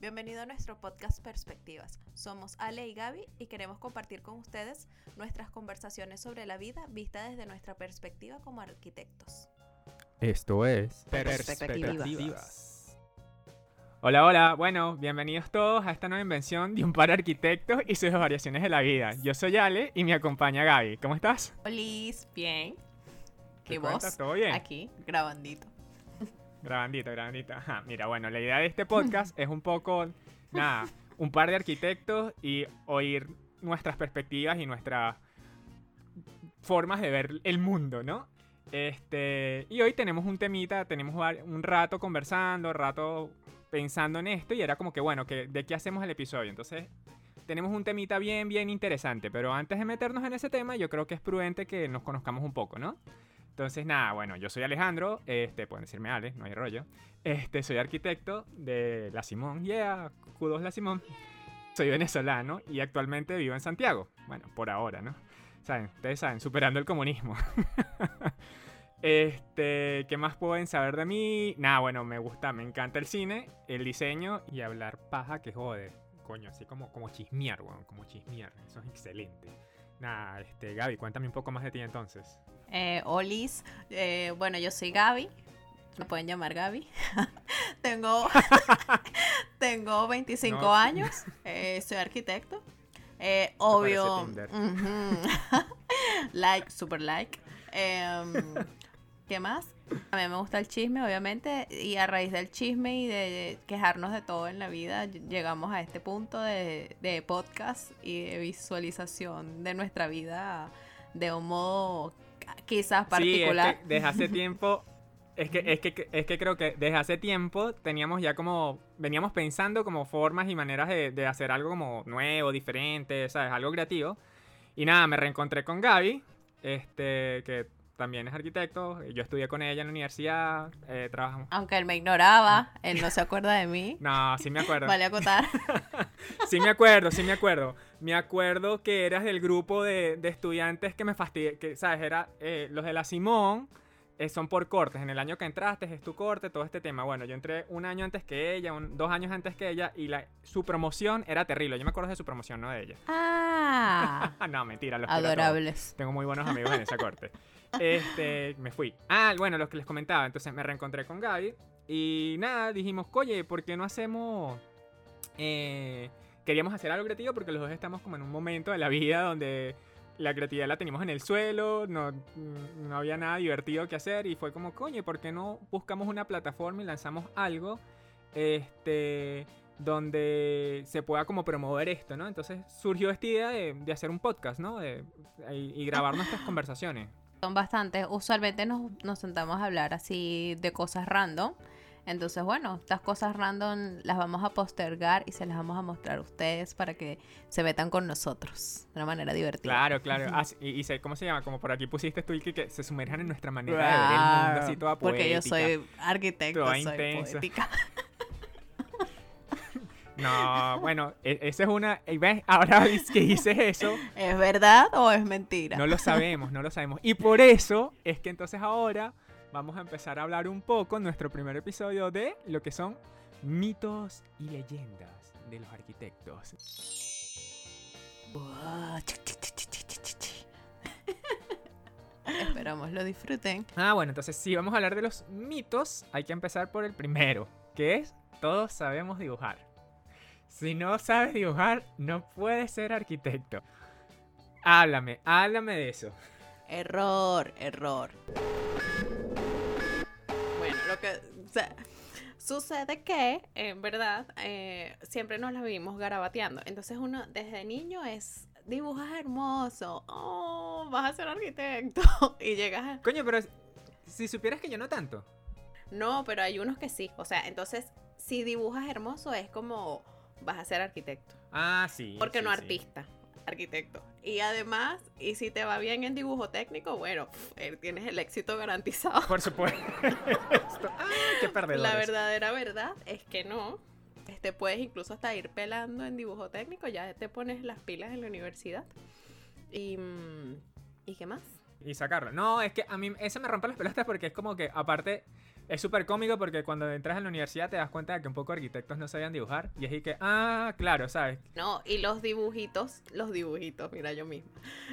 Bienvenido a nuestro podcast Perspectivas. Somos Ale y Gaby y queremos compartir con ustedes nuestras conversaciones sobre la vida vista desde nuestra perspectiva como arquitectos. Esto es Perspectivas. Hola, hola. Bueno, bienvenidos todos a esta nueva invención de un par de arquitectos y sus variaciones de la vida. Yo soy Ale y me acompaña Gaby. ¿Cómo estás? Liz, bien. ¿Qué vos? ¿Todo bien? Aquí, grabandito. Grabandito, grabandito. Ajá, mira, bueno, la idea de este podcast es un poco, nada, un par de arquitectos y oír nuestras perspectivas y nuestras formas de ver el mundo, ¿no? Este, y hoy tenemos un temita, tenemos un rato conversando, rato pensando en esto y era como que, bueno, que, ¿de qué hacemos el episodio? Entonces, tenemos un temita bien, bien interesante, pero antes de meternos en ese tema, yo creo que es prudente que nos conozcamos un poco, ¿no? Entonces, nada, bueno, yo soy Alejandro, este, pueden decirme Ale, no hay rollo. Este, soy arquitecto de La Simón, yeah, Q2 La Simón. Soy venezolano y actualmente vivo en Santiago. Bueno, por ahora, ¿no? Saben, ustedes saben, superando el comunismo. este, ¿qué más pueden saber de mí? Nada, bueno, me gusta, me encanta el cine, el diseño y hablar paja que jode. Coño, así como, como chismear, weón, como chismear. Eso es excelente. Nada, este, Gaby, cuéntame un poco más de ti entonces. Eh, Olis, eh, bueno, yo soy Gaby. Me pueden llamar Gaby. tengo, tengo 25 No. años. eh, soy arquitecto. Eh, obvio. Like, super like. Em, ¿Qué más? A mí me gusta el chisme, obviamente, y a raíz del chisme y de quejarnos de todo en la vida, ll- llegamos a este punto de, de podcast y de visualización de nuestra vida de un modo quizás particular. Sí, es que desde hace tiempo. Es que, es, que, es que creo que desde hace tiempo teníamos ya como. Veníamos pensando como formas y maneras de, de hacer algo como nuevo, diferente, ¿sabes? Algo creativo. Y nada, me reencontré con Gaby, este, que también es arquitecto. Yo estudié con ella en la universidad, eh, trabajamos. Aunque él me ignoraba, él no se acuerda de mí. No, sí me acuerdo. Vale acotar. Sí me acuerdo, sí me acuerdo. Me acuerdo que eras del grupo de, de estudiantes que me fastidié, que, ¿sabes? Era eh, los de la Simón, eh, son por cortes. En el año que entraste es tu corte, todo este tema. Bueno, yo entré un año antes que ella, un- dos años antes que ella, y la, su promoción era terrible. Yo me acuerdo de su promoción, no de ella. Ah, no, mentira, los adorables. Tengo muy buenos amigos en esa corte. Este, me fui. Ah, bueno, los que les comentaba. Entonces me reencontré con Gaby. Y nada, dijimos, oye, ¿por qué no hacemos... eh, queríamos hacer algo creativo porque los dos estamos como en un momento de la vida donde la creatividad la teníamos en el suelo, no, no había nada divertido que hacer y fue como, coño, ¿por qué no buscamos una plataforma y lanzamos algo este, donde se pueda como promover esto, ¿no? Entonces surgió esta idea de, de hacer un podcast, ¿no? De- y, y grabar nuestras conversaciones. Son bastantes. Usualmente nos, nos sentamos a hablar así de cosas random. Entonces, bueno, estas cosas random las vamos a postergar y se las vamos a mostrar a ustedes para que se metan con nosotros de una manera divertida. Claro, claro. Ah, y, ¿cómo se llama? Como por aquí pusiste tú, que, que se sumerjan en nuestra manera de ver el mundo así toda poética. Porque yo soy arquitecto, soy intensa. poética. No, bueno, e- esa es una... ¿Ves? Ahora que dices eso, ¿Es verdad o es mentira? no lo sabemos, no lo sabemos. Y por eso es que entonces ahora vamos a empezar a hablar un poco en nuestro primer episodio de lo que son mitos y leyendas de los arquitectos. Esperamos lo disfruten. Ah, bueno, entonces si vamos a hablar de los mitos, hay que empezar por el primero, que es todos sabemos dibujar. Si no sabes dibujar, no puedes ser arquitecto. Háblame, háblame de eso. Error, error. Bueno, lo que o sea, sucede que, en verdad, eh, siempre nos la vivimos garabateando. Entonces uno desde niño es dibujas hermoso, oh, vas a ser arquitecto y llegas a... Coño, pero si supieras que yo no tanto. No, pero hay unos que sí. O sea, entonces si dibujas hermoso es como vas a ser arquitecto. Ah, sí. Porque sí, no sí. Arquitecto. Y además, y si te va bien en dibujo técnico, bueno, eh, tienes el éxito garantizado. Por supuesto. qué perdedores. La verdadera verdad es que no. Este puedes incluso hasta ir pelando en dibujo técnico, ya te pones las pilas en la universidad. Y, mm, ¿y qué más? Y sacarlo. No, es que a mí eso me rompe las pelotas porque es como que, aparte, es súper cómico porque cuando entras a la universidad te das cuenta de que un poco arquitectos no sabían dibujar. Y es que, ah, claro, ¿sabes? No, y los dibujitos, los dibujitos, mira yo misma,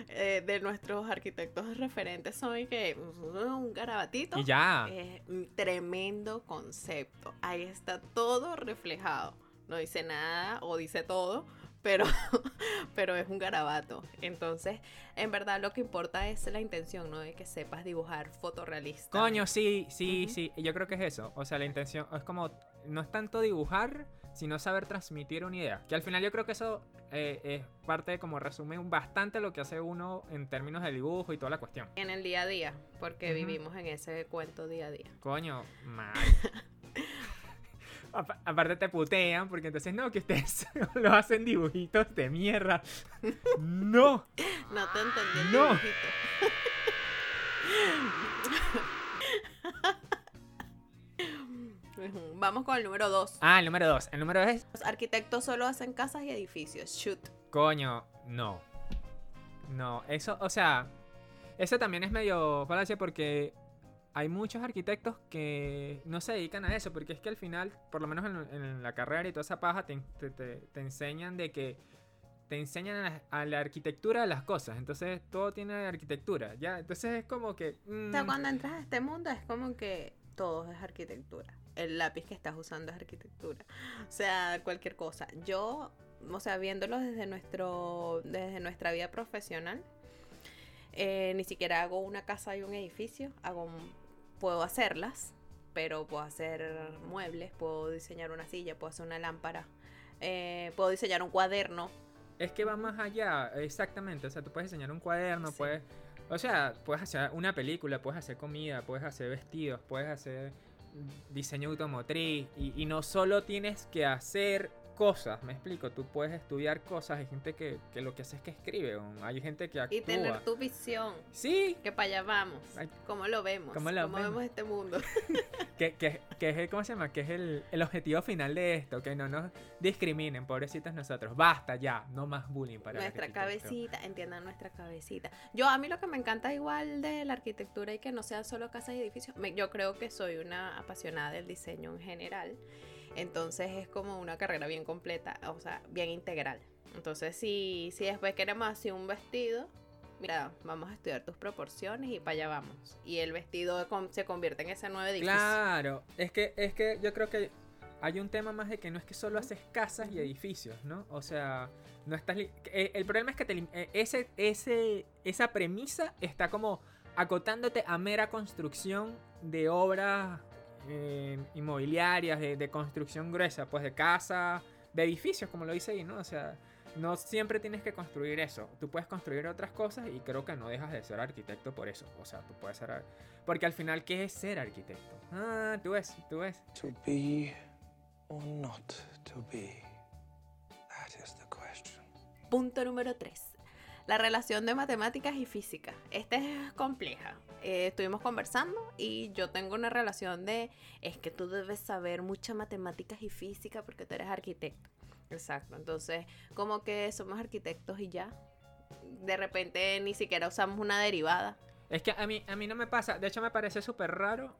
eh, de nuestros arquitectos referentes son que un garabatito. Y ya. Es un tremendo concepto. Ahí está todo reflejado. No dice nada o dice todo, pero, pero es un garabato. Entonces, en verdad lo que importa es la intención, ¿no? De que sepas dibujar fotorrealista. Coño, sí, sí, sí. Y yo creo que es eso. O sea, la intención es como, no es tanto dibujar, sino saber transmitir una idea. Que al final yo creo que eso eh, es parte de como resume bastante lo que hace uno en términos de dibujo y toda la cuestión. En el día a día, porque vivimos en ese cuento día a día. Coño, mal. Aparte te putean porque entonces no, que ustedes lo hacen dibujitos de mierda. No. No te entendí. no. Vamos con el número 2. Ah, el número 2. El número es. Los arquitectos solo hacen casas y edificios. Shoot. Coño, no. No, eso, o sea, eso también es medio falacia porque hay muchos arquitectos que no se dedican a eso, porque es que al final, por lo menos en, la carrera y toda esa paja, te, enseñan de que te enseñan a la, arquitectura de las cosas. Entonces todo tiene arquitectura, ¿ya? Entonces es como que... O sea, mm, cuando entras a este mundo es como que todo es arquitectura. El lápiz que estás usando es arquitectura. O sea, cualquier cosa. Yo, o sea, viéndolo desde, nuestro, desde nuestra vida profesional, eh, ni siquiera hago una casa y un edificio, hago un puedo hacerlas, pero puedo hacer muebles, puedo diseñar una silla, puedo hacer una lámpara, eh, puedo diseñar un cuaderno. Es que va más allá, exactamente. O sea, tú puedes diseñar un cuaderno, puedes. O sea, puedes hacer una película, puedes hacer comida, puedes hacer vestidos, puedes hacer diseño automotriz. Y, y no solo tienes que hacer cosas, me explico, tú puedes estudiar cosas, hay gente que, lo que hace es que escribe, hay gente que actúa. Y tener tu visión. Sí. Que para allá vamos. ¿Cómo lo vemos? ¿Cómo, lo vemos? este mundo? que, que, que, es el, ¿cómo se llama? Que es el, el, objetivo final de esto, que no nos discriminen, pobrecitos nosotros. Basta ya, no más bullying para Nuestra cabecita, entiendan nuestra cabecita. Yo, a mí lo que me encanta igual de la arquitectura y que no sean solo casas y edificios, yo creo que soy una apasionada del diseño en general. Entonces es como una carrera bien completa, o sea, bien integral. Entonces si, si después queremos hacer un vestido, mira, vamos a estudiar tus proporciones y para allá vamos. Y el vestido se convierte en ese nuevo edificio. Claro, es que, es que yo creo que hay un tema más de que no es que solo haces casas y edificios, ¿no? O sea, no estás... Eh, el, problema es que te, eh, ese, ese, esa premisa está como acotándote a mera construcción de obras eh, inmobiliarias, de, construcción gruesa, pues de casa, de edificios, como lo dice ahí, ¿no? O sea, no siempre tienes que construir eso. Tú puedes construir otras cosas y creo que no dejas de ser arquitecto por eso. O sea, tú puedes ser. Porque al final, ¿qué es ser arquitecto? Ah, tú ves, tú ves. To be or not to be. That is the question. Punto número 3. La relación de matemáticas y física. Esta es compleja. Eh, estuvimos conversando y yo tengo una relación de, es que tú debes saber muchas matemáticas y física porque tú eres arquitecto. Exacto, entonces como que somos arquitectos y ya. De repente ni siquiera usamos una derivada. Es que a mí, a mí no me pasa, de hecho me parece súper raro.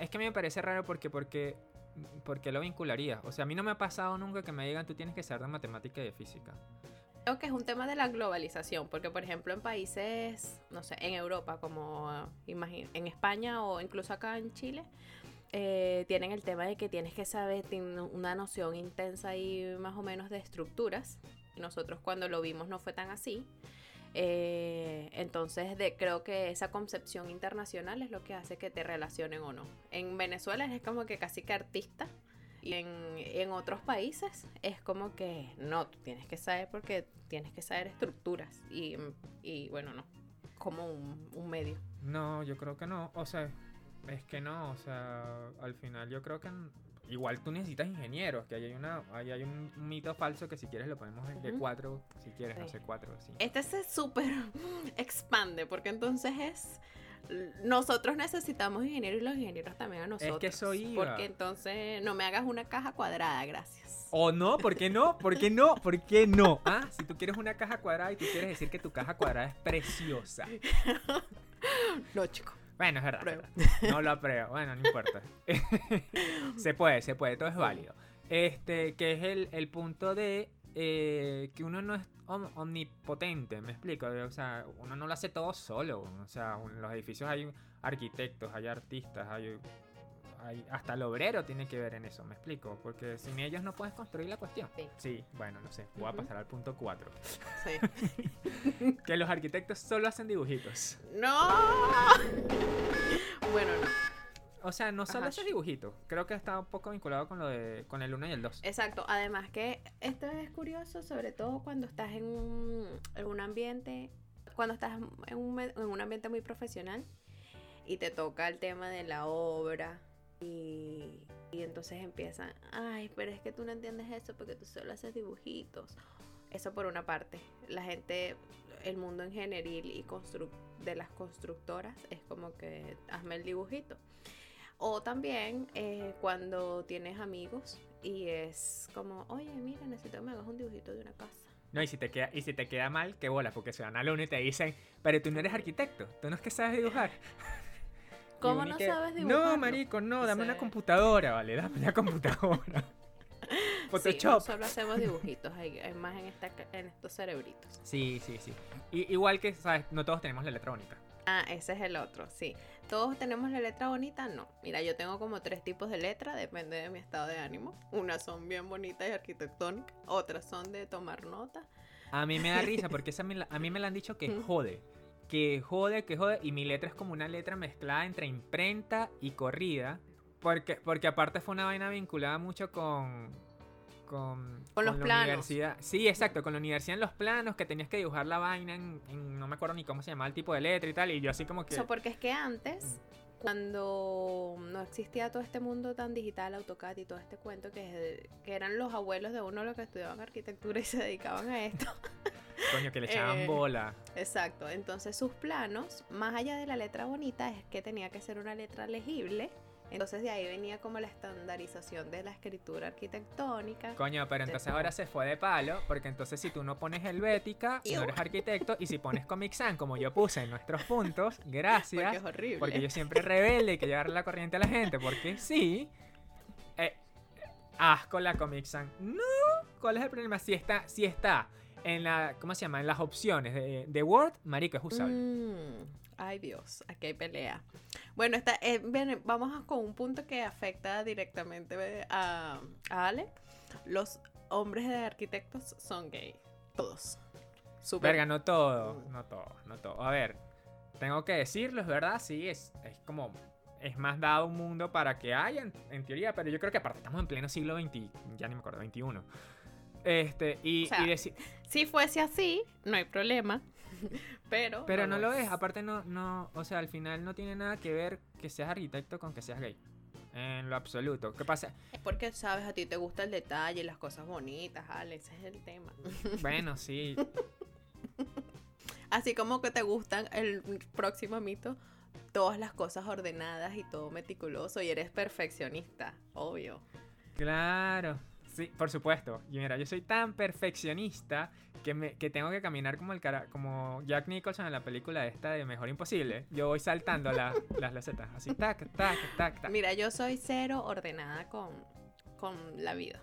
es que a mí me parece raro porque, porque, porque lo vincularía. O sea, a mí no me ha pasado nunca que me digan tú tienes que saber de matemática y de física. Creo que es un tema de la globalización, porque por ejemplo en países, no sé, en Europa, como en España o incluso acá en Chile, eh, tienen el tema de que tienes que saber, tienen una noción intensa y más o menos de estructuras. Nosotros cuando lo vimos no fue tan así. Eh, entonces de, creo que esa concepción internacional es lo que hace que te relacionen o no. En Venezuela es como que casi que artista y en, otros países es como que no, tú tienes que saber porque tienes que saber estructuras y, bueno, no, como un, medio. No, yo creo que no, o sea, es que no, o sea, al final yo creo que igual tú necesitas ingenieros, que hay una hay, un mito falso que si quieres lo ponemos de cuatro, si quieres, no sé, cuatro, sí. Este se súper expande porque entonces es nosotros necesitamos ingenieros y los ingenieros también a nosotros. Es que soy. Porque entonces no me hagas una caja cuadrada, gracias. ¿O no? ¿Por qué no? ¿Por qué no? ¿Por qué no? Ah, si tú quieres una caja cuadrada y tú quieres decir que tu caja cuadrada es preciosa. no, chico. Bueno, es verdad. Prueba. No lo apruebo. Bueno, no importa. se puede, se puede, todo es válido. Este, que es el, el punto de eh, que uno no es om- omnipotente, me explico. O sea, uno no lo hace todo solo. O sea, en los edificios hay arquitectos, hay artistas, hay, hay- hasta el obrero tiene que ver en eso, me explico. Porque sin ellos no puedes construir la cuestión. Sí. bueno, no sé. Voy a pasar al punto 4. Sí. Que los arquitectos solo hacen dibujitos. ¡No! Bueno, no. O sea, no solo Ajá. haces dibujitos. Creo que está un poco vinculado con lo de con el 1 y el 2. Exacto, además que esto es curioso, sobre todo cuando estás en un, en un ambiente, cuando estás en un, en un ambiente muy profesional y te toca el tema de la obra y, y entonces empiezan, ay, pero es que tú no entiendes eso porque tú solo haces dibujitos. Eso por una parte, la gente, el mundo ingenieril y constru- de las constructoras es como que hazme el dibujito. O también eh, cuando tienes amigos y es como, oye, mira, necesito que me hagas un dibujito de una casa. No, y si te queda, y si te queda mal, qué bola, porque se van al uno y te dicen, pero tú no eres arquitecto, tú no es que sabes dibujar. ¿Cómo no que, sabes dibujar? No, marico, no, dame una Sí. computadora, vale, dame una computadora. Sí, Photoshop. solo hacemos dibujitos, hay, hay más en, esta, en estos cerebritos. Sí, sí, sí. Y, igual que, ¿sabes? No todos tenemos la bonita. Ah, ese es el otro, sí. ¿Todos tenemos la letra bonita? No. Mira, yo tengo como tres tipos de letra, depende de mi estado de ánimo. Unas son bien bonitas y arquitectónicas, otras son de tomar nota. A mí me da risa porque esa me la- a mí me la han dicho que jode. Que jode, que jode. Y mi letra es como una letra mezclada entre imprenta y corrida. Porque, porque aparte fue una vaina vinculada mucho con. Con, Con los la planos. universidad. Sí, exacto, con la universidad en los planos, que tenías que dibujar la vaina en, en- no me acuerdo ni cómo se llamaba el tipo de letra y tal. Y yo así como que. Eso porque es que antes, cuando no existía todo este mundo tan digital, AutoCAD y todo este cuento, que, que eran los abuelos de uno los que estudiaban arquitectura y se dedicaban a esto. Coño, que le echaban Eh, bola. Exacto, entonces sus planos, más allá de la letra bonita, es que tenía que ser una letra legible. Entonces de ahí venía como la estandarización de la escritura arquitectónica. Coño, pero entonces ahora se fue de palo, porque entonces si tú no pones Helvética, no eres arquitecto, y si pones Comic Sans, como yo puse en nuestros puntos, Porque gracias, es horrible. porque yo siempre rebelde y que llevarle la corriente a la gente, porque sí, eh, asco la Comic Sans. No, ¿cuál es el problema? Si está, si está en la, ¿cómo se llama? En las opciones de, de Word, marico, es usable. Mm, ay Dios, aquí hay pelea. Bueno, está, eh, bien, vamos con un punto que afecta directamente eh, a, a Ale. Los hombres de arquitectos son gay. Todos. Súper. Verga, no todo, no todo, no todo. A ver, tengo que decirlo, es verdad, sí, es, es como, es más dado un mundo para que haya, en, en teoría, pero yo creo que aparte estamos en pleno siglo XX, ya ni me acuerdo, XXI. Este, y, O sea, y deci- Si fuese así, no hay problema. Pero. pero no lo es, aparte no, no, o sea, al final no tiene nada que ver que seas arquitecto con que seas gay. En lo absoluto. ¿Qué pasa? Es porque, sabes, a ti te gusta el detalle, las cosas bonitas, Ale, ese es el tema. Bueno, sí, Así como que te gustan el próximo mito, todas las cosas ordenadas y todo meticuloso y eres perfeccionista, obvio. Claro, sí, por supuesto. Y mira, yo soy tan perfeccionista que, me, que tengo que caminar como el cara, como Jack Nicholson en la película esta de Mejor Imposible. Yo voy saltando la- las losetas, así, tac, tac, tac, tac. Mira, yo soy cero ordenada con, con la vida,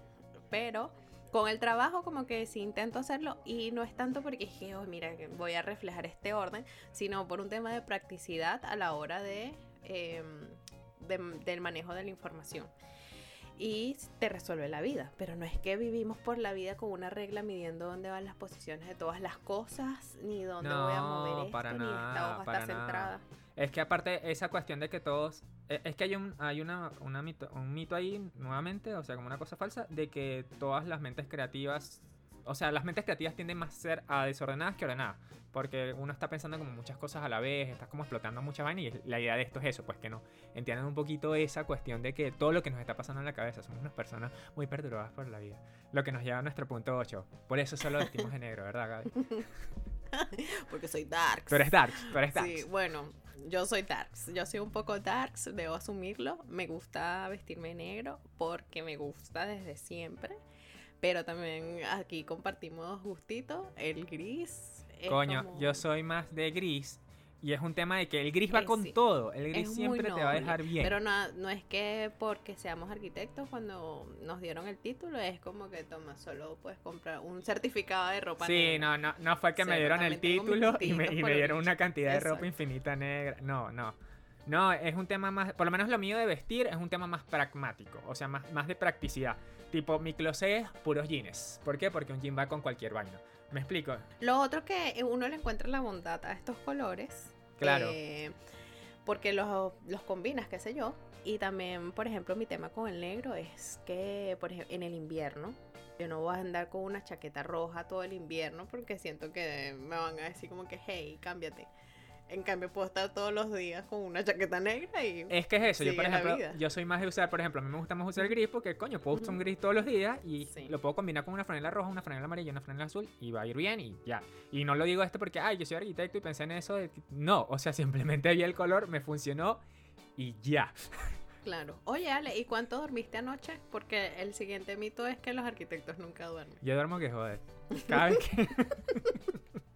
pero con el trabajo como que sí intento hacerlo y no es tanto porque es que, oh, mira, voy a reflejar este orden, sino por un tema de practicidad a la hora de, em, de- del manejo de la información. Y te resuelve la vida, pero no es que vivimos por la vida con una regla midiendo dónde van las posiciones de todas las cosas, ni dónde voy a mover esto, para ni esta nada, hoja para está nada. centrada. Es que aparte esa cuestión de que todos... e- Es que hay un, hay una, una mito, un mito ahí nuevamente, o sea, como una cosa falsa, de que todas las mentes creativas... O sea, las mentes creativas tienden más a ser a desordenadas que ordenadas. Porque uno está pensando como muchas cosas a la vez, estás como explotando muchas vainas y la idea de esto es eso, pues que no. Entiendan un poquito esa cuestión de que todo lo que nos está pasando en la cabeza, somos unas personas muy perturbadas por la vida. Lo que nos lleva a nuestro punto 8. Por eso solo vestimos de negro, ¿verdad, Gaby? Porque soy dark. Tú eres dark, tú eres dark. Sí, bueno, yo soy darks. Yo soy un poco darks, debo asumirlo. Me gusta vestirme negro porque me gusta desde siempre. Pero también aquí compartimos gustito, el gris. Coño, como- yo soy más de gris, Y es un tema de que el gris va Eh, con sí. todo. El gris Es siempre te va a dejar bien. Pero no, no es que porque seamos arquitectos cuando nos dieron el título, es como que toma, solo puedes comprar un certificado de ropa Sí, negra. no, no, no fue que me dieron el título y me, y me dieron una cantidad de ropa infinita negra. No, no. No, es un tema más, por lo menos lo mío de vestir es un tema más pragmático, o sea, más, más de practicidad. Tipo, mi closet es puros jeans. ¿Por qué? Porque un jean va con cualquier vaina. ¿Me explico? Lo otro que uno le encuentra la bondad a estos colores. Claro. eh, porque los, los combinas, qué sé yo. Y también, por ejemplo, mi tema con el negro es que, por ejemplo, en el invierno, yo no voy a andar con una chaqueta roja todo el invierno porque siento que me van a decir como que, hey, cámbiate. En cambio, puedo estar todos los días con una chaqueta negra y... Es que es eso, yo por ejemplo, yo soy más de usar, por ejemplo, a mí me gusta más usar el gris porque, coño, puedo usar un gris todos los días y Sí. lo puedo combinar con una franela roja, una franela amarilla, una franela azul y va a ir bien y ya. Y no lo digo esto porque, ay, yo soy arquitecto y pensé en eso. de No, o sea, simplemente vi el color, me funcionó y ya. Claro. Oye, Ale, ¿y cuánto dormiste anoche? Porque el siguiente mito es que los arquitectos nunca duermen. Yo duermo que joder. Cada vez que...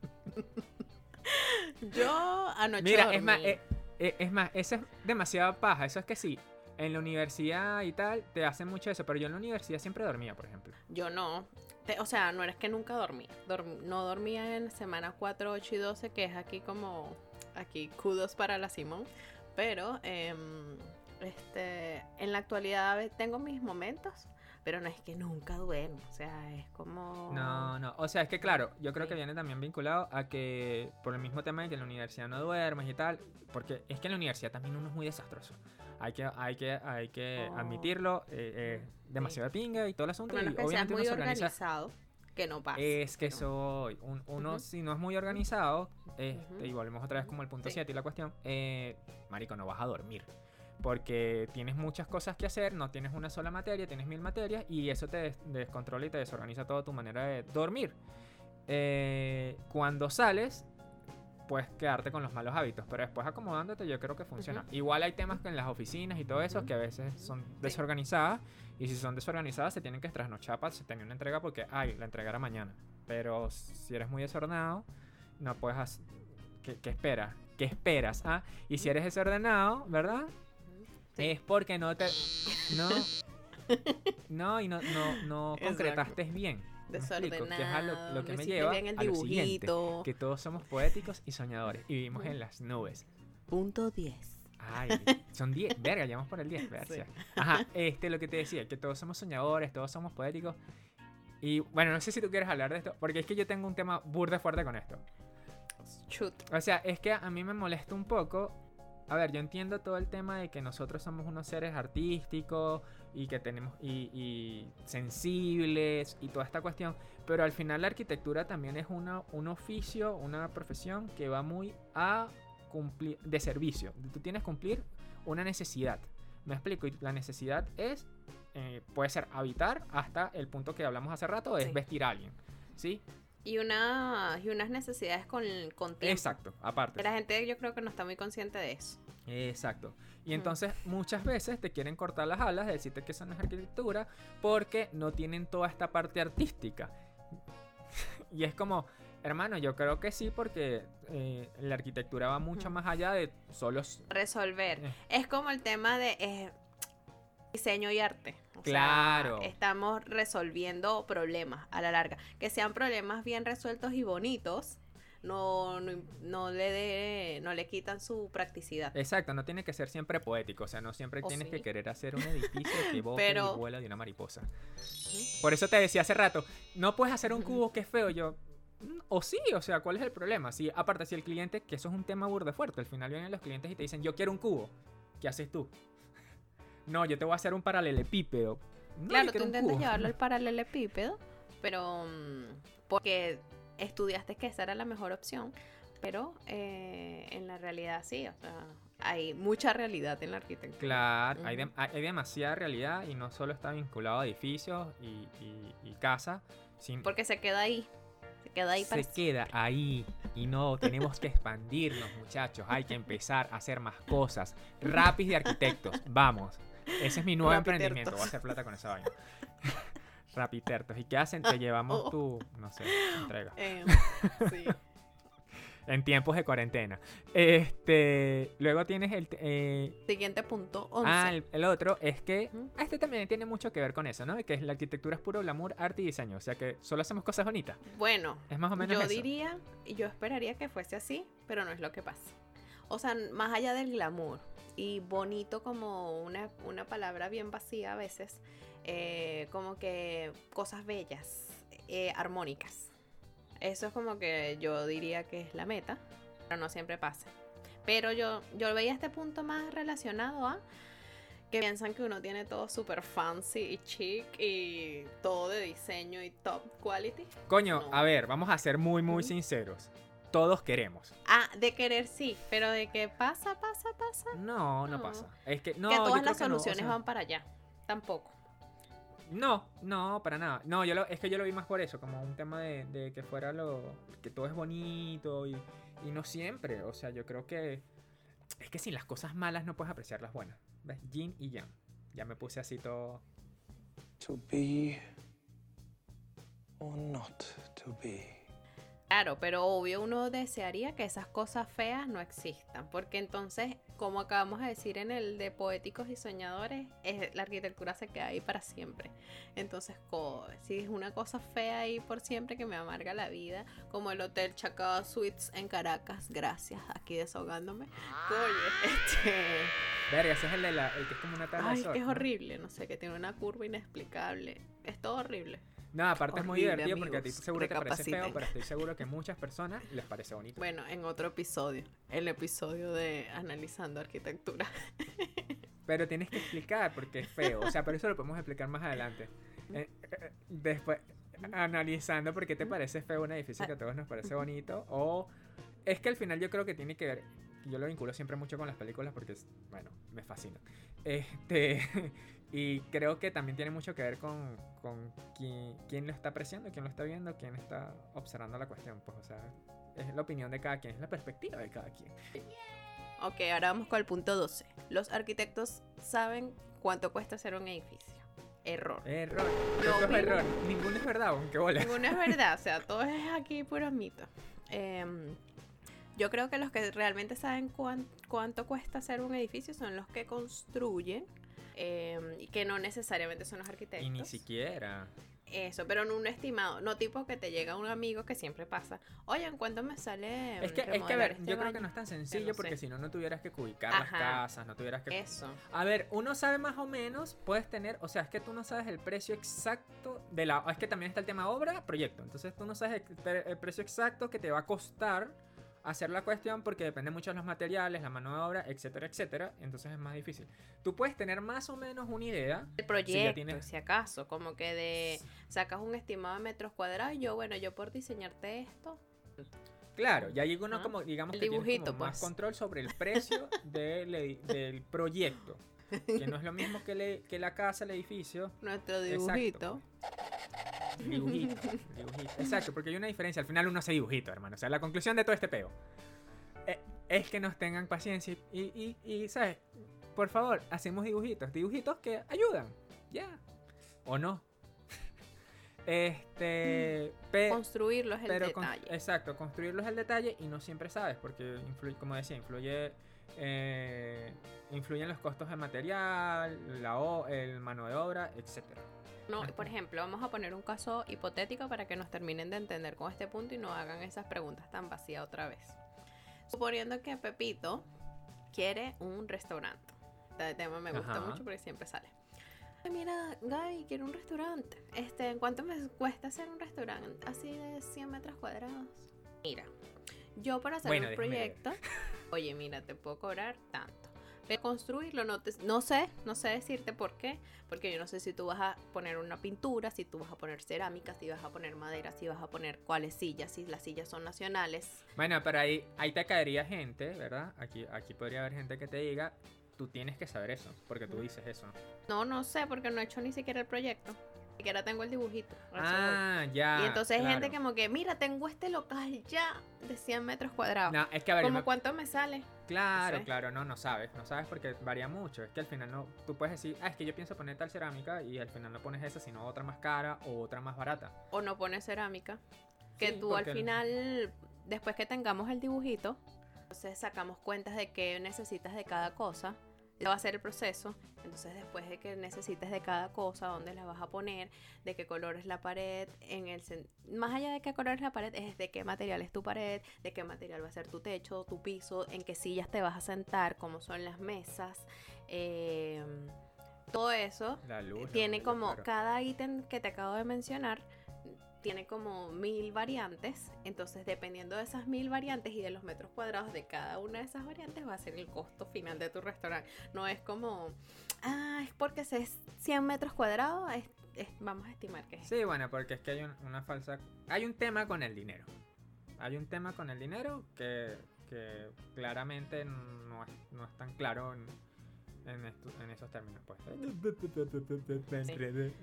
Yo anoche Mira, es más, eh, eh, es más, eso es demasiada paja. Eso es que sí, en la universidad y tal, te hacen mucho eso, pero yo en la universidad siempre dormía, por ejemplo. Yo no. Te- o sea, no eres que nunca dormía. Dorm- no dormía en semana 4, 8 y 12, que es aquí como. Aquí, kudos para la Simón. Pero, em, este. En la actualidad tengo mis momentos, pero no es que nunca duermo. O sea, es como. No, no. O sea, es que claro, yo creo que Sí. viene también vinculado a que por el mismo tema de que en la universidad no duermes y tal, porque es que en la universidad también uno es muy desastroso. Hay que, hay que, hay que Oh. admitirlo. eh, eh, demasiado de pinga y todo el asunto. A menos y que obviamente muy uno organiza. organizado, que no pasa. Es que soy. un- uno, Ujú. si no es muy organizado, este, Ujú. y volvemos otra vez como el punto Sí. 7 y la cuestión, eh, Marico, no vas a dormir. Porque tienes muchas cosas que hacer, no tienes una sola materia, tienes mil materias, y eso te des- descontrola y te desorganiza toda tu manera de dormir. Eh, cuando sales, puedes quedarte con los malos hábitos, pero después acomodándote yo creo que funciona. Igual hay temas que en las oficinas y todo eso que a veces son desorganizadas y si son desorganizadas se tienen que trasnochar para se tener una entrega porque, ay, la entregará mañana. Pero si eres muy desordenado, no puedes hacer... ¿Qué, qué esperas? ¿Qué esperas? Ah? Y si eres desordenado, ¿verdad? Sí. Es porque no te... No... No, y no, no, no Exacto. concretaste bien. Desordenado. Que es a lo, lo que no me lleva bien el a lo siguiente dibujito. que todos somos poéticos y soñadores y vivimos en las nubes. Punto 10. Ay, son 10, verga, ya vamos por el 10, verga. Ajá, este, lo que te decía, que todos somos soñadores, todos somos poéticos. Y bueno, no sé si tú quieres hablar de esto, porque es que yo tengo un tema burda fuerte con esto. Shoot. O sea, es que a mí me molesta un poco. A ver, yo entiendo todo el tema de que nosotros somos unos seres artísticos y que tenemos y, y sensibles y toda esta cuestión, pero al final la arquitectura también es una, un oficio, una profesión que va muy a cumplir de servicio. Tú tienes que cumplir una necesidad. Me explico, y la necesidad es eh, puede ser habitar hasta el punto que hablamos hace rato, es Sí. vestir a alguien. ¿Sí? Y, una, y unas necesidades con, con tiempo. Exacto, aparte. La gente yo creo que no está muy consciente de eso. Exacto. Y Mm. entonces muchas veces te quieren cortar las alas de decirte que eso no es arquitectura porque no tienen toda esta parte artística. y es como, hermano, yo creo que sí porque eh, la arquitectura va mucho más allá de solo... s- Resolver. Eh. Es como el tema de eh, diseño y arte. O sea, Claro. estamos resolviendo problemas a la larga. Que sean problemas bien resueltos y bonitos. No, no, no le de- no le quitan su practicidad. Exacto, no tiene que ser siempre poético, o sea, no siempre tienes que querer hacer un edificio que bote Pero- y vuela de una mariposa. Por eso te decía hace rato, no puedes hacer un cubo que es feo, yo... "Mm, O sí, o sea, ¿cuál es el problema? Si, aparte, si el cliente, que eso es un tema burde fuerte, al final vienen los clientes y te dicen, yo quiero un cubo, ¿qué haces tú? No, yo te voy a hacer un paralelepípedo. No, claro, tú intentas llevarlo al paralelepípedo, pero mm, porque estudiaste que esa era la mejor opción, pero eh, en la realidad sí, o sea, hay mucha realidad en la arquitectura. Claro, hay, demasiada realidad y no solo está vinculado a edificios y, y, y casa, sin, Porque se queda ahí, se queda ahí para se queda ahí y no tenemos que expandirnos muchachos hay que empezar a hacer más cosas. Rapis de arquitectos vamos ese es mi nuevo Rapitertos. emprendimiento voy a hacer plata con esa vaina rapitertos y qué hacen te llevamos Oh. tu no sé entrega Eh, sí. en tiempos de cuarentena. Este, luego tienes el... eh, Siguiente punto, 11. ah, el, el otro es que Ujú. este también tiene mucho que ver con eso, ¿no? Que es la arquitectura es puro glamour, arte y diseño. O sea que solo hacemos cosas bonitas. Bueno, Es más o menos yo eso. diría, y yo esperaría que fuese así, pero no es lo que pasa. O sea, más allá del glamour y bonito como una, una palabra bien vacía a veces, eh, como que cosas bellas, eh, armónicas. Eso es como que yo diría que es la meta, pero no siempre pasa. Pero yo, yo veía este punto más relacionado a que piensan que uno tiene todo súper fancy y chic y todo de diseño y top quality. Coño, No. a ver, vamos a ser muy, muy sinceros. Todos queremos. Ah, de querer sí, pero de que pasa, pasa, pasa. No, no, No. pasa. Es que no, que todas las que no, o soluciones sea, van para allá. Tampoco. No, no, para nada. No, yo lo, es que yo lo vi más por eso, como un tema de, de que fuera lo. que todo es bonito y, y no siempre. O sea, yo creo que. Es que sin las cosas malas no puedes apreciar las buenas. ¿Ves? Yin y yang. Ya me puse así todo. To be or not to be. Claro, pero obvio uno desearía que esas cosas feas no existan, porque entonces, como acabamos de decir en el de poéticos y soñadores, es- la arquitectura se queda ahí para siempre. Entonces, co- si es una cosa fea ahí por siempre que me amarga la vida, como el Hotel Chacao Suites en Caracas, gracias, aquí desahogándome. Oye, este... Verga, ese es el, de la, el que es como una tabla de Ay, surf, que es ¿no? horrible, no sé, que tiene una curva inexplicable. Es todo horrible. No, aparte es muy Horrible, divertido porque a ti seguro te parece feo, pero estoy seguro que a muchas personas les parece bonito. Bueno, en otro episodio, el episodio de analizando arquitectura. Pero tienes que explicar porque es feo. O sea, pero eso lo podemos explicar más adelante. Eh, eh, después, analizando por qué te parece feo un edificio que a todos nos parece bonito. O es que al final yo creo que tiene que ver. Yo lo vinculo siempre mucho con las películas porque, bueno, me fascina. Este. Y creo que también tiene mucho que ver con, con quién, quién lo está apreciando, quién lo está viendo, quién está observando la cuestión. Pues, o sea, es la opinión de cada quien, es la perspectiva de cada quien. Ok, ahora vamos con el punto 12. Los arquitectos saben cuánto cuesta hacer un edificio. Error. Error. Es error. Ninguno es verdad, aunque bola. Ninguno es verdad, o sea, todo es aquí puros mitos. Em, yo creo que los que realmente saben cuán- cuánto cuesta hacer un edificio son los que construyen em, que no necesariamente son los arquitectos. Y ni siquiera. Eso, pero en un estimado, no tipo que te llega un amigo que siempre pasa. Oye, ¿en cuánto me sale? Es que, es que a ver, este yo creo que baño?" no es tan sencillo no porque si no, no tuvieras que ubicar Ajá. las casas, no tuvieras que... Eso. A ver, uno sabe más o menos, puedes tener, o sea, es que tú no sabes el precio exacto de la... Es que también está el tema obra, proyecto. Entonces tú no sabes el precio exacto que te va a costar hacer la cuestión porque depende mucho de los materiales, la mano de obra, etcétera, etcétera. Entonces es más difícil. Tú puedes tener más o menos una idea. El proyecto, tienes- si acaso, como que de sacas un estimado de metros cuadrados y yo, bueno, yo por diseñarte esto, Claro, ya llega uno Ajá. como, digamos El que dibujito, como más pues. control sobre el precio del, edi- del proyecto. Que no es lo mismo que, le- que la casa, el edificio. nuestro Exacto. dibujito. Dibujito. Exacto, porque hay una diferencia. Al final uno hace dibujito, hermano. O sea, la conclusión de todo este peo eh, es que nos tengan paciencia y, y, y, ¿sabes? Por favor, hacemos dibujitos. Dibujitos que ayudan. Ya. ¿O no? Este. pe- Construirlo es el pero con- detalle. exacto, construirlo es el detalle y no siempre sabes, porque influye, como decía, influye. eh, influyen los costos de material, la o- el mano de obra, etcétera. No, por ejemplo, vamos a poner un caso hipotético para que nos terminen de entender con este punto y no hagan esas preguntas tan vacías otra vez. Suponiendo que Pepito quiere un restaurante. Este tema me gusta Ajá. mucho porque siempre sale. Mira, Gaby, quiero un restaurante. Este, ¿en cuánto me cuesta hacer un restaurante? Así de 100 metros cuadrados. Mira, yo para hacer Bueno, un proyecto, oye, mira, te puedo cobrar tanto. Pero construirlo, no, te- no sé, no sé decirte por qué, porque yo no sé si tú vas a poner una pintura, si tú vas a poner cerámica, si vas a poner madera, si vas a poner cuáles sillas, si las sillas son nacionales. Bueno, pero ahí, ahí te caería gente, ¿verdad? Aquí, aquí podría haber gente que te diga, tú tienes que saber eso, porque tú dices eso. No, no sé, porque no he hecho ni siquiera el proyecto. Ni siquiera tengo el dibujito. Ah, ya. y entonces hay gente claro. como que, mira, tengo este local ya de 100 metros cuadrados. No, es que a ver, ¿Cómo me- cuánto me sale? Claro, sé. claro, no, no sabes, no sabes porque varía mucho. Es que al final no, tú puedes decir, ah, es que yo pienso poner tal cerámica y al final no pones esa, sino otra más cara o otra más barata. O no pones cerámica. Que Sí, tú al final después que tengamos el dibujito, entonces sacamos cuentas de qué necesitas de cada cosa. Va a ser el proceso. Entonces, después de que necesites de cada cosa, dónde la vas a poner, de qué color es la pared, en el más allá de qué color es la pared, es de qué material es tu pared, de qué material va a ser tu techo, tu piso, en qué sillas te vas a sentar, cómo son las mesas, eh, todo eso La luz. tiene como claro. cada ítem que te acabo de mencionar tiene como mil variantes entonces dependiendo de esas mil variantes y de los metros cuadrados de cada una de esas variantes va a ser el costo final de tu restaurante no es como ah es porque es 100 metros cuadrados es- es- vamos a estimar que es Sí, bueno, porque es que hay un- una falsa... Hay un tema con el dinero. Hay un tema con el dinero que, claramente no es, no es tan claro en, en esos términos. Pues.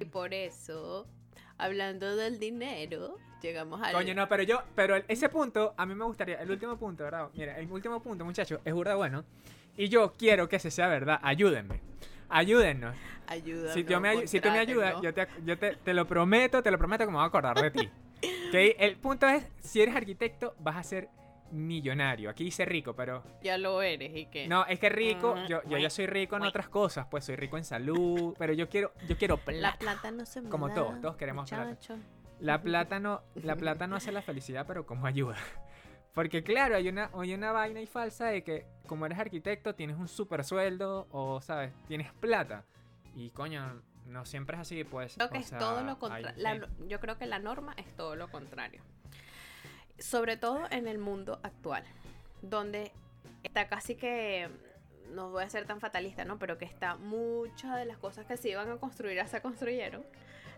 y por eso hablando del dinero llegamos al Coño, no, pero yo, pero el- ese punto, a mí me gustaría, el último punto, ¿verdad? Mira, el último punto, muchachos, es burda bueno. Y yo quiero que ese sea verdad. Ayúdenme. Ayúdennos. ayuda Si, yo me si tú me ayudas, yo, te, yo te, te lo prometo, te lo prometo que me voy a acordar de ti. Que el punto es, si eres arquitecto, vas a ser millonario. Aquí dice rico, pero... ya lo eres y que No, es que rico, Mm, yo, yo ya soy rico en uy. otras cosas, pues soy rico en salud, pero yo quiero, yo quiero la plata. plata no se me Como da, todos, todos queremos plata. muchacho. La plata no, la plata no hace la felicidad, pero como ayuda. Porque claro, hay una, hay una vaina y falsa de que como eres arquitecto tienes un super sueldo o, ¿sabes? Tienes plata. Y coño, no siempre es así, pues. Creo que o es sea, todo lo contrario. Yo creo que la norma es todo lo contrario. Sobre todo en el mundo actual, donde está casi que, no voy a ser tan fatalista, ¿no? Pero que está muchas de las cosas que se iban a construir ya se construyeron.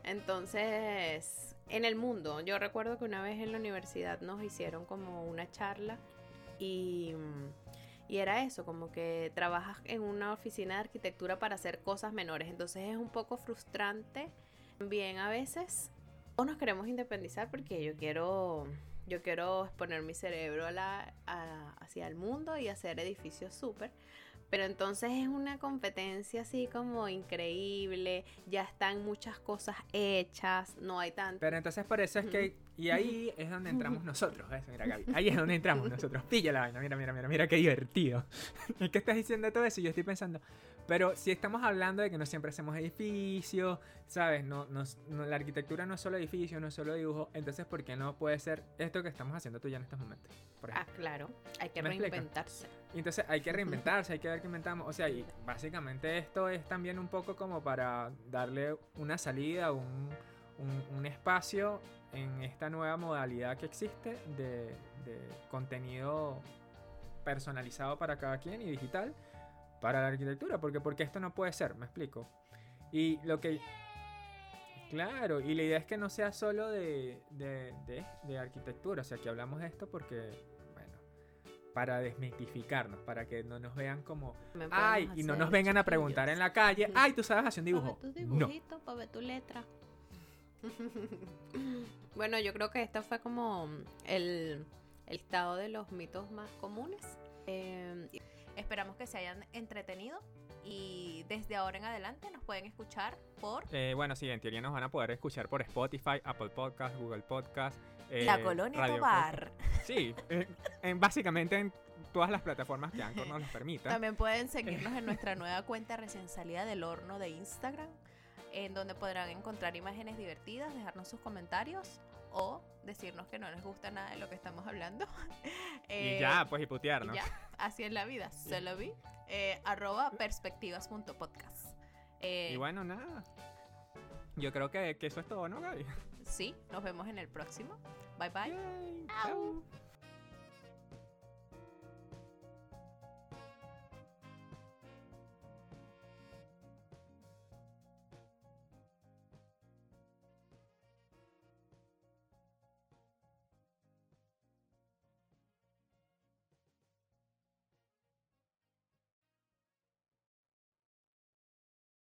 Entonces, en el mundo, yo recuerdo que una vez en la universidad nos hicieron como una charla y, y era eso, como que trabajas en una oficina de arquitectura para hacer cosas menores. Entonces es un poco frustrante. También a veces o nos queremos independizar porque yo quiero yo quiero exponer mi cerebro a la, a- hacia el mundo y hacer edificios súper. Pero entonces es una competencia así como increíble, ya están muchas cosas hechas, no hay tanto. Pero entonces por eso es que... Y ahí es donde entramos nosotros, ¿ves? Mira, Gaby. Ahí es donde entramos nosotros. Pilla la vaina, mira, mira, mira, mira qué divertido. Que estás diciendo todo eso y yo estoy pensando... Pero si estamos hablando de que no siempre hacemos edificios, ¿sabes? No, no, no- la arquitectura no es solo edificio, no es solo dibujo. Entonces, ¿por qué no puede ser esto que estamos haciendo tú ya en estos momentos? Por Ah, claro, hay que ¿Me explico? reinventarse. Y entonces hay que reinventarse, hay que ver qué inventamos. O sea, y básicamente esto es también un poco como para darle una salida, un, un- un espacio en esta nueva modalidad que existe de, de contenido personalizado para cada quien y digital para la arquitectura. Porque, porque esto no puede ser, me explico. Y lo que... Claro, y la idea es que no sea solo de, de, de- de arquitectura, o sea, que hablamos de esto porque, bueno, para desmitificarnos, para que no nos vean como, ay, y no nos vengan a preguntar en la calle, Ujú. ay, tú sabes hacer un dibujo. Pa' ver tu No. dibujito, pa' ver tu letra. bueno, yo creo que esto fue como el, el estado de los mitos más comunes. Eh, y Esperamos que se hayan entretenido y desde ahora en adelante nos pueden escuchar por Eh, bueno, sí, en teoría nos van a poder escuchar por Spotify, Apple Podcast, Google Podcast. eh, La Colonia Radio Tobar. Podcast. Sí, eh, en, básicamente en todas las plataformas que Anchor nos los permita. También pueden seguirnos en nuestra nueva cuenta recién salida del horno de Instagram, en donde podrán encontrar imágenes divertidas, dejarnos sus comentarios o decirnos que no les gusta nada de lo que estamos hablando. Y Eh, ya, pues, y y putearnos. ya, así es la vida. Se lo vi. Eh, arroba perspectivas.podcast. Eh, Y bueno, nada. Yo creo que, que eso es todo, ¿no, Gaby? Sí, nos vemos en el próximo. Bye bye. Yay, Au.